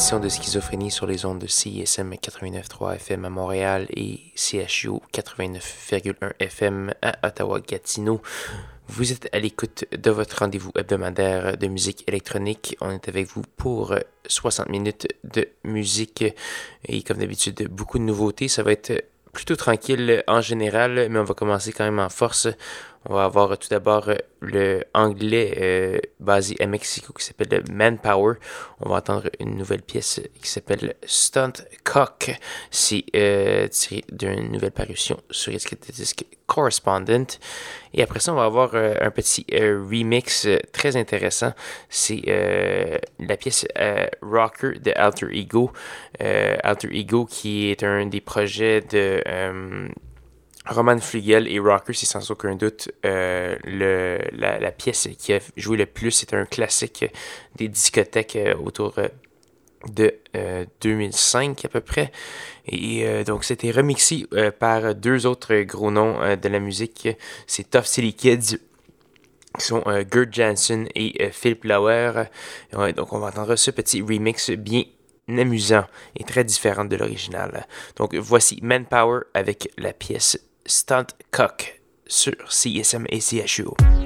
édition de Schizophrénie sur les ondes de CISM 89.3 FM à Montréal et CHU 89.1 FM à Ottawa-Gatineau. Vous êtes à l'écoute de votre rendez-vous hebdomadaire de musique électronique. On est avec vous pour 60 minutes de musique et comme d'habitude, beaucoup de nouveautés. Ça va être plutôt tranquille en général, mais on va commencer quand même en force. On va avoir tout d'abord le anglais euh, basé à Mexico qui s'appelle Manpower. On va entendre une nouvelle pièce qui s'appelle Stunt Cock. C'est euh, tiré d'une nouvelle parution sur le disque Correspondent. Et après ça, on va avoir euh, un petit remix très intéressant. C'est la pièce Rocker de Alter Ego. Alter Ego qui est un des projets de Roman Flugel et Rocker, c'est sans aucun doute euh, la, pièce qui a joué le plus. C'est un classique des discothèques euh, autour euh, de 2005 à peu près. Et donc, c'était remixé par deux autres gros noms de la musique. C'est Tough City Kids qui sont Gert Jansen et Philip Lauer. donc, on va entendre ce petit remix bien amusant et très différent de l'original. Donc, voici Manpower avec la pièce Stunt Cock sur CSM et CHU.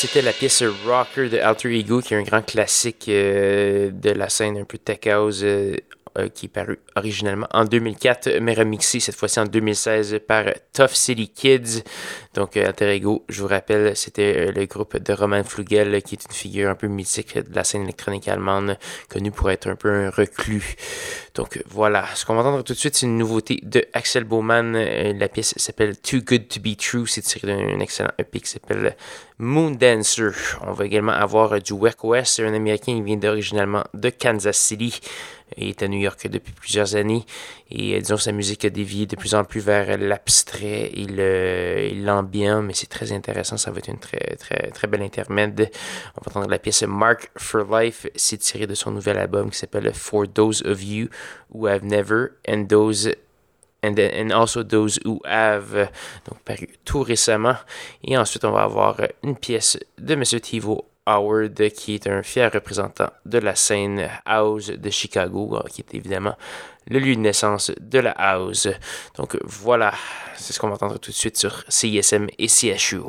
C'était la pièce Rocker de Alter Ego, qui est un grand classique euh, de la scène un peu tech house euh, euh, qui est paru originellement en 2004, mais remixé cette fois-ci en 2016 par Tough City Kids. Donc, Alter Ego, je vous rappelle, c'était le groupe de Roman Flugel, qui est une figure un peu mythique de la scène électronique allemande, connu pour être un peu un reclus. Donc, voilà. Ce qu'on va entendre tout de suite, c'est une nouveauté de Axel Bowman. La pièce s'appelle Too Good to Be True. C'est tiré d'un excellent EP qui s'appelle Moon Dancer. On va également avoir du West West, un américain qui vient originellement de Kansas City. Il est à New York depuis plusieurs années et euh, disons sa musique a dévié de plus en plus vers l'abstrait et l'ambiant, mais c'est très intéressant. Ça va être une très très très belle intermède. On va entendre la pièce Mark for Life. C'est tiré de son nouvel album qui s'appelle For Those of You Who Have Never and Those and, and also those who have, donc paru tout récemment. Et ensuite, on va avoir une pièce de M. Tivo Howard, qui est un fier représentant de la scène house de Chicago, euh, qui est évidemment le lieu de naissance de la house. Donc voilà, c'est ce qu'on va entendre tout de suite sur CISM et CHU.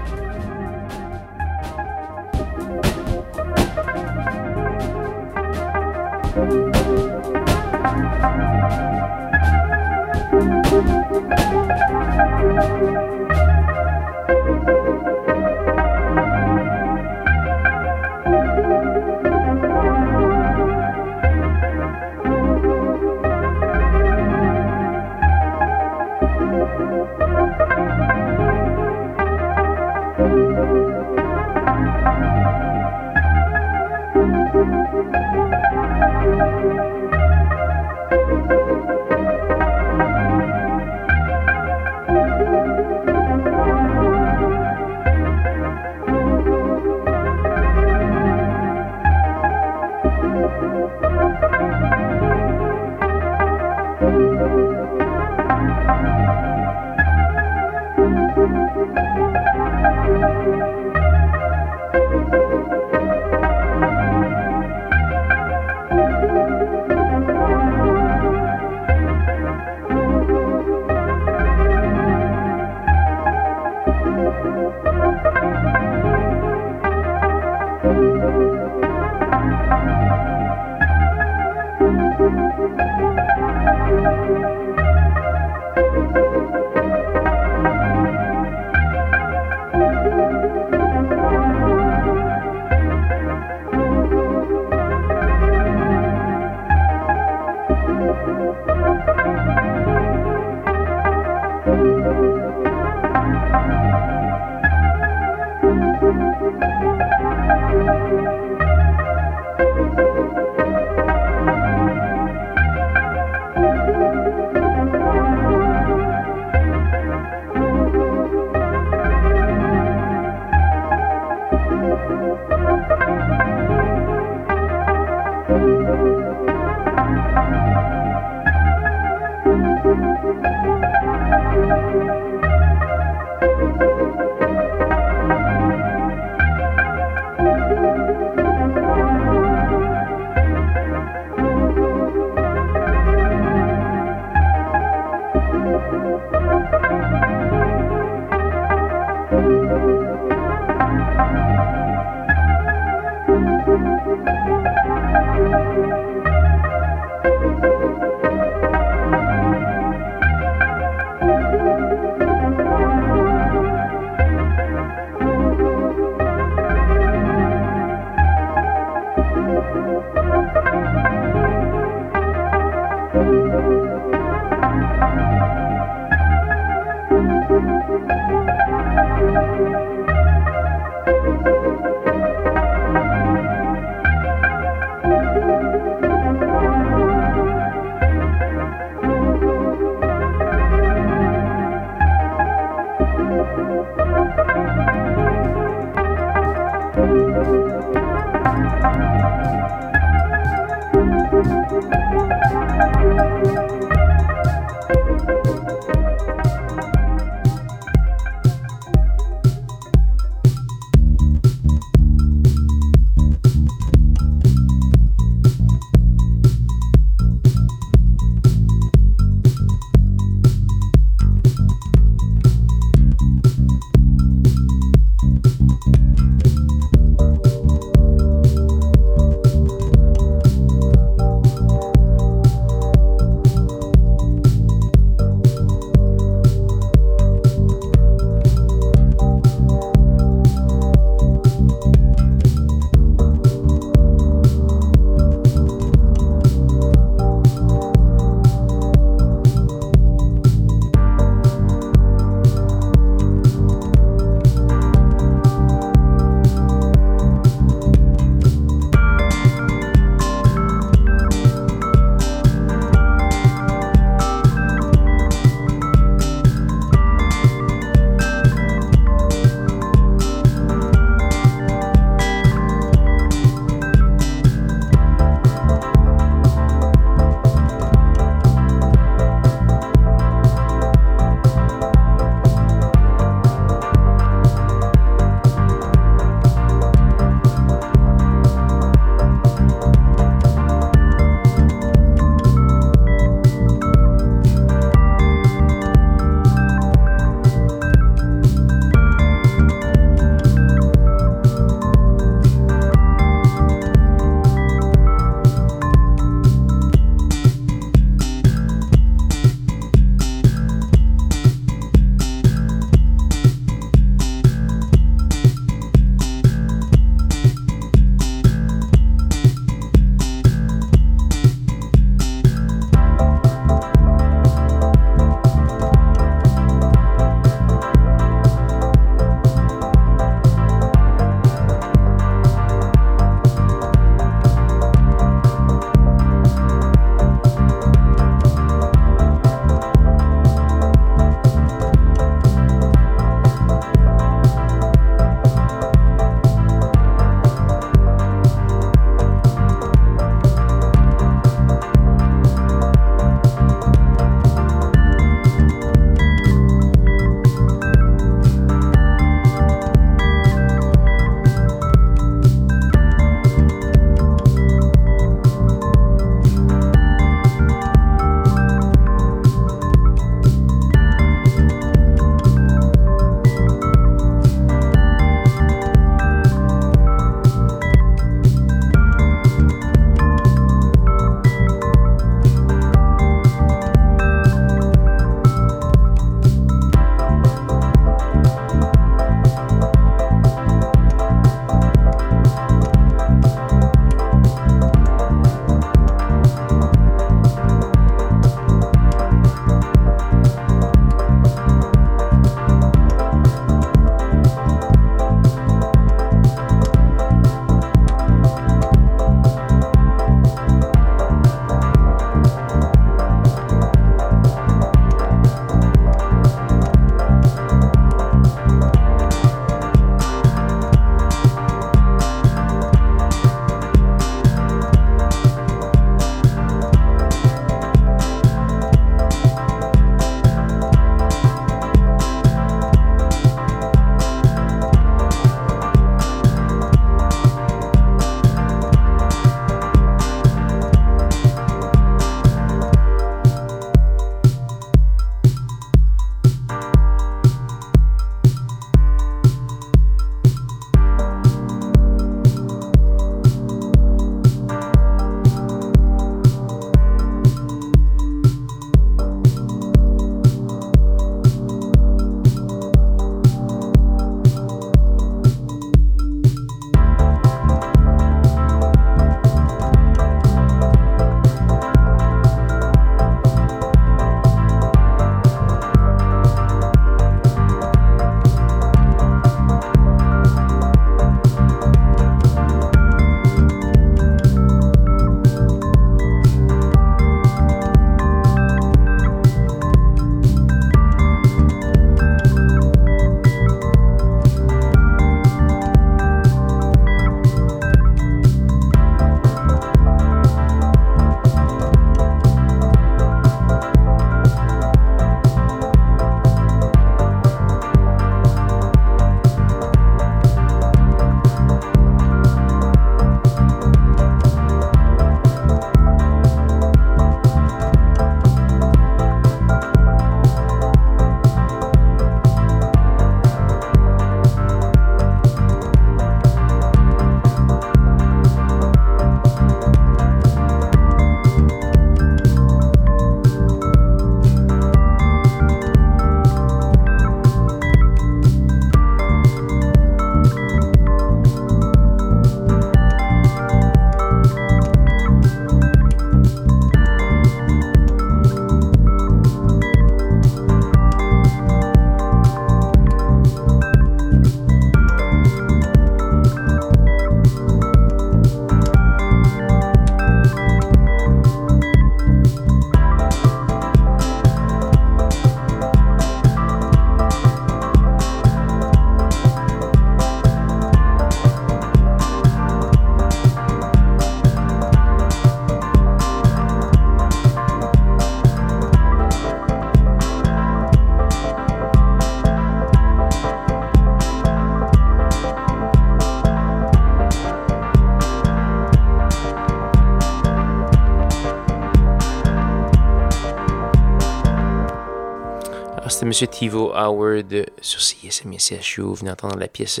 Monsieur Tivo Howard sur CSM et CHU. Vous venez d'entendre la pièce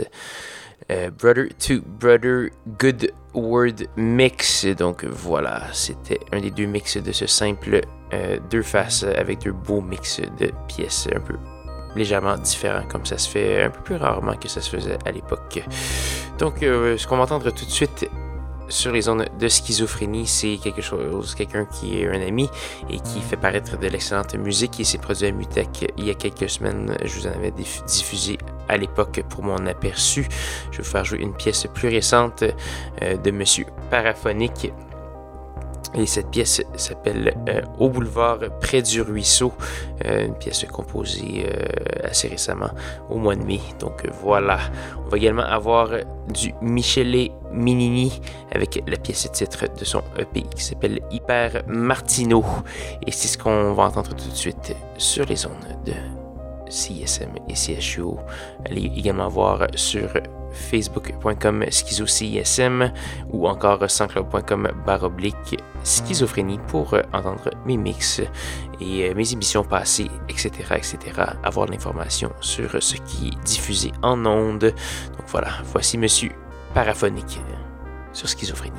euh, Brother to Brother Good Word Mix. Donc voilà, c'était un des deux mix de ce simple euh, deux faces avec deux beaux mix de pièces un peu légèrement différents, comme ça se fait un peu plus rarement que ça se faisait à l'époque. Donc, euh, ce qu'on va entendre tout de suite sur les zones de schizophrénie, c'est quelque chose, quelqu'un qui est un ami et qui fait paraître de l'excellente musique. Il s'est produit à Mutec il y a quelques semaines. Je vous en avais diffusé à l'époque pour mon aperçu. Je vais vous faire jouer une pièce plus récente euh, de Monsieur Paraphonique et cette pièce s'appelle euh, Au boulevard près du ruisseau, euh, une pièce composée euh, assez récemment au mois de mai. Donc voilà, on va également avoir du Michele Minini avec la pièce titre de son EP qui s'appelle Hyper Martino. Et c'est ce qu'on va entendre tout de suite sur les ondes de CSM et CHU. Allez également voir sur facebook.com schizocism ou encore sanscloud.com baroblique schizophrénie pour euh, entendre mes mix et euh, mes émissions passées, etc., etc., avoir l'information sur ce qui est diffusé en ondes. Donc voilà, voici Monsieur Paraphonique sur schizophrénie.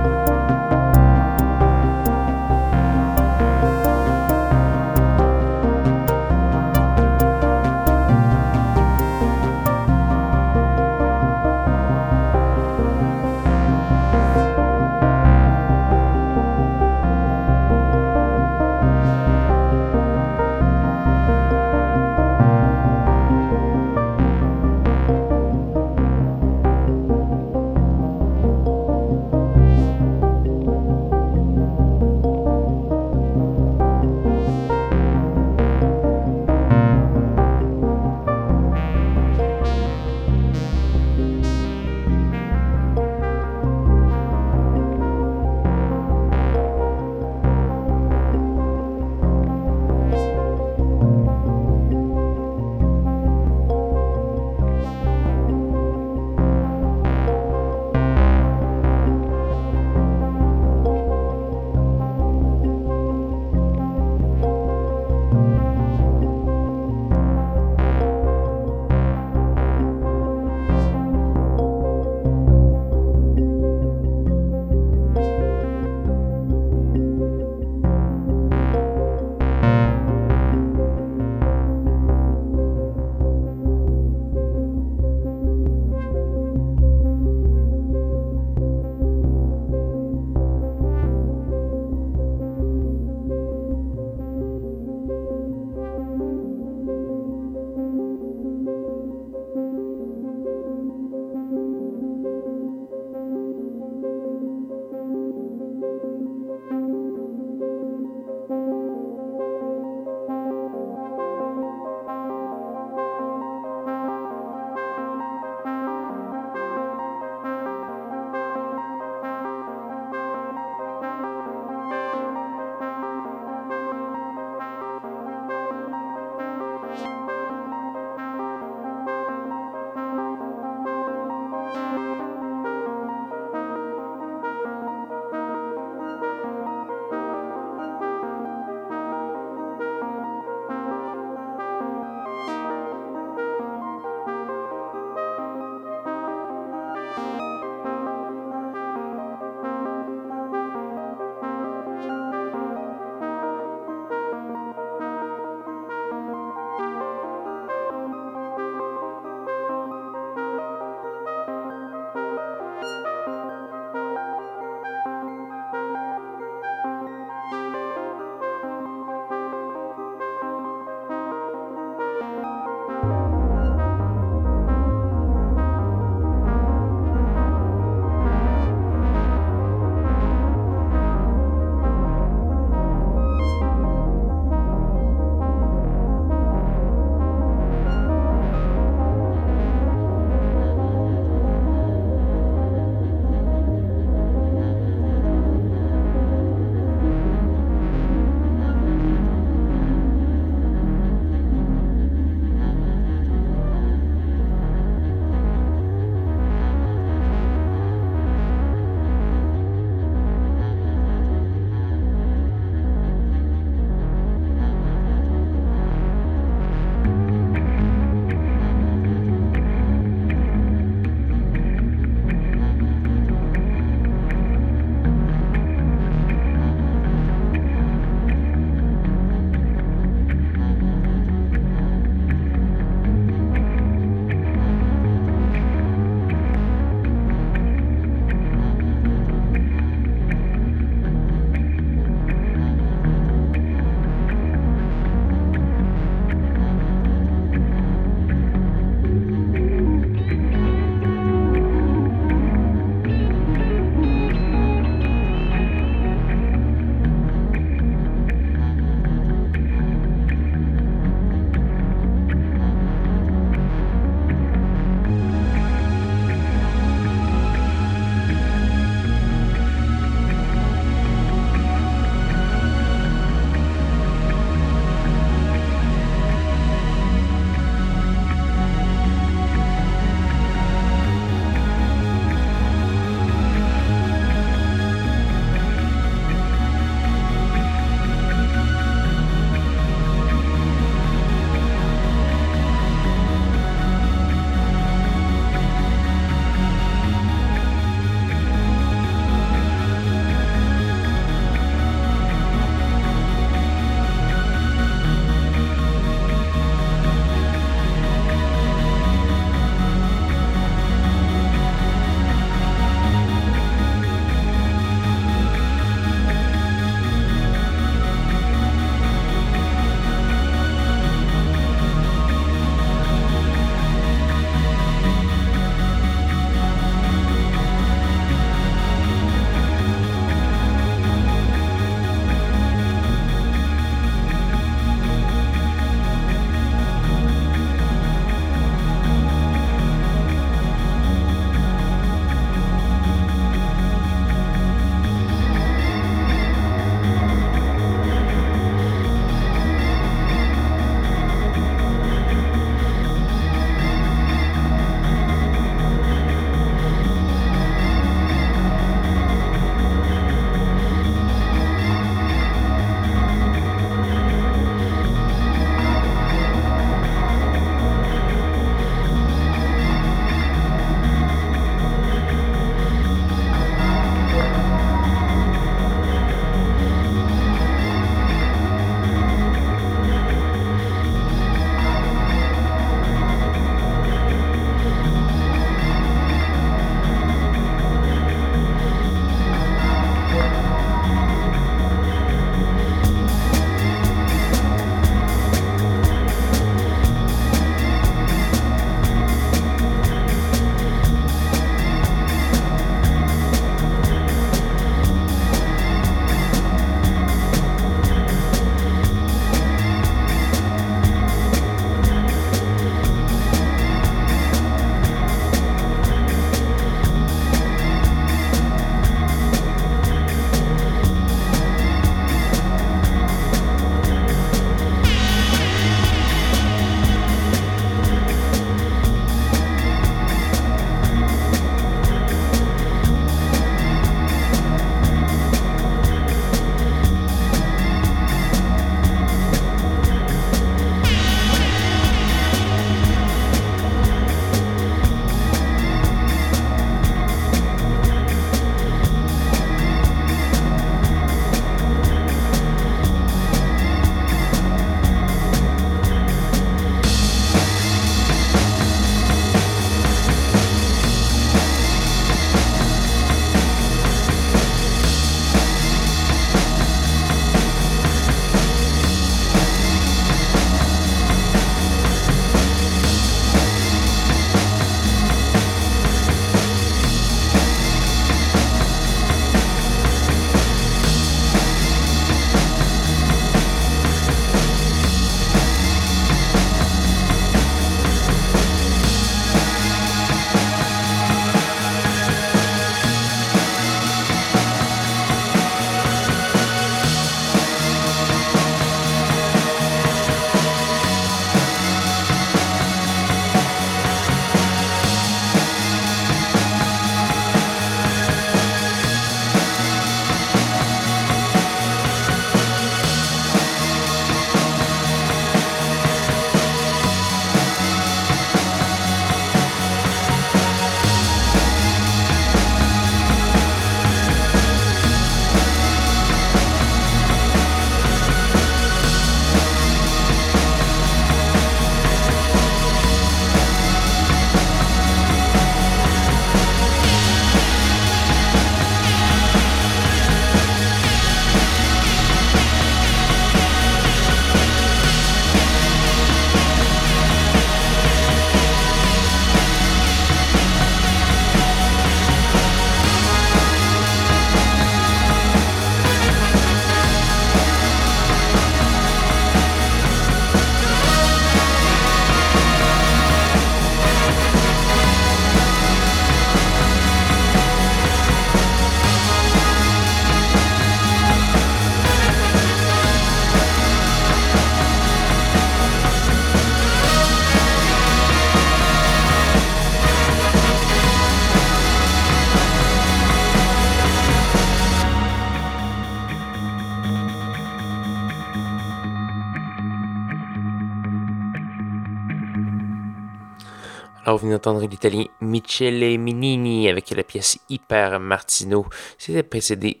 Vous venez d'entendre l'italien Michele Minini avec la pièce Hyper Martino. C'était précédé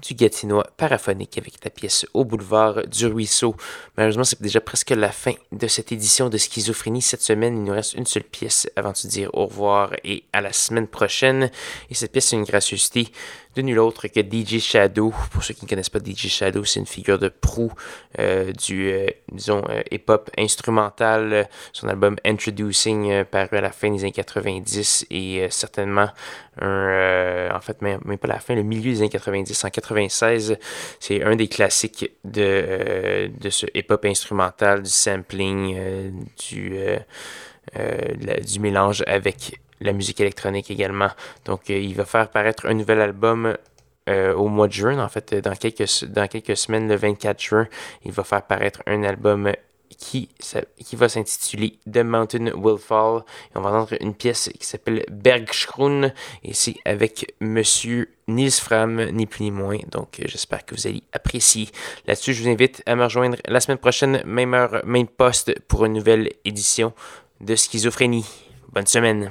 du Gatinois paraphonique avec la pièce Au boulevard du ruisseau. Malheureusement, c'est déjà presque la fin de cette édition de Schizophrénie. Cette semaine, il nous reste une seule pièce avant de dire au revoir et à la semaine prochaine. Et cette pièce, c'est une gracieuseté de nul autre que DJ Shadow. Pour ceux qui ne connaissent pas DJ Shadow, c'est une figure de proue euh, du, euh, disons, euh, hip-hop instrumental. Son album Introducing, paru à la fin des années 90 et certainement en fait, même, pas la fin, le milieu des années 90, en 96, c'est un des classiques de, de ce hip-hop instrumental, du sampling, du, du mélange avec la musique électronique également. Donc, euh, il va faire paraître un nouvel album euh, au mois de juin, en fait, dans quelques, dans quelques semaines, le 24 juin, il va faire paraître un album qui, qui va s'intituler The Mountain Will Fall. Et on va entendre une pièce qui s'appelle Bergschrun, et c'est avec Monsieur Nils Fram, ni plus ni moins. Donc, euh, j'espère que vous allez apprécier. Là-dessus, je vous invite à me rejoindre la semaine prochaine, même heure, même poste, pour une nouvelle édition de Schizophrénie. Bonne semaine.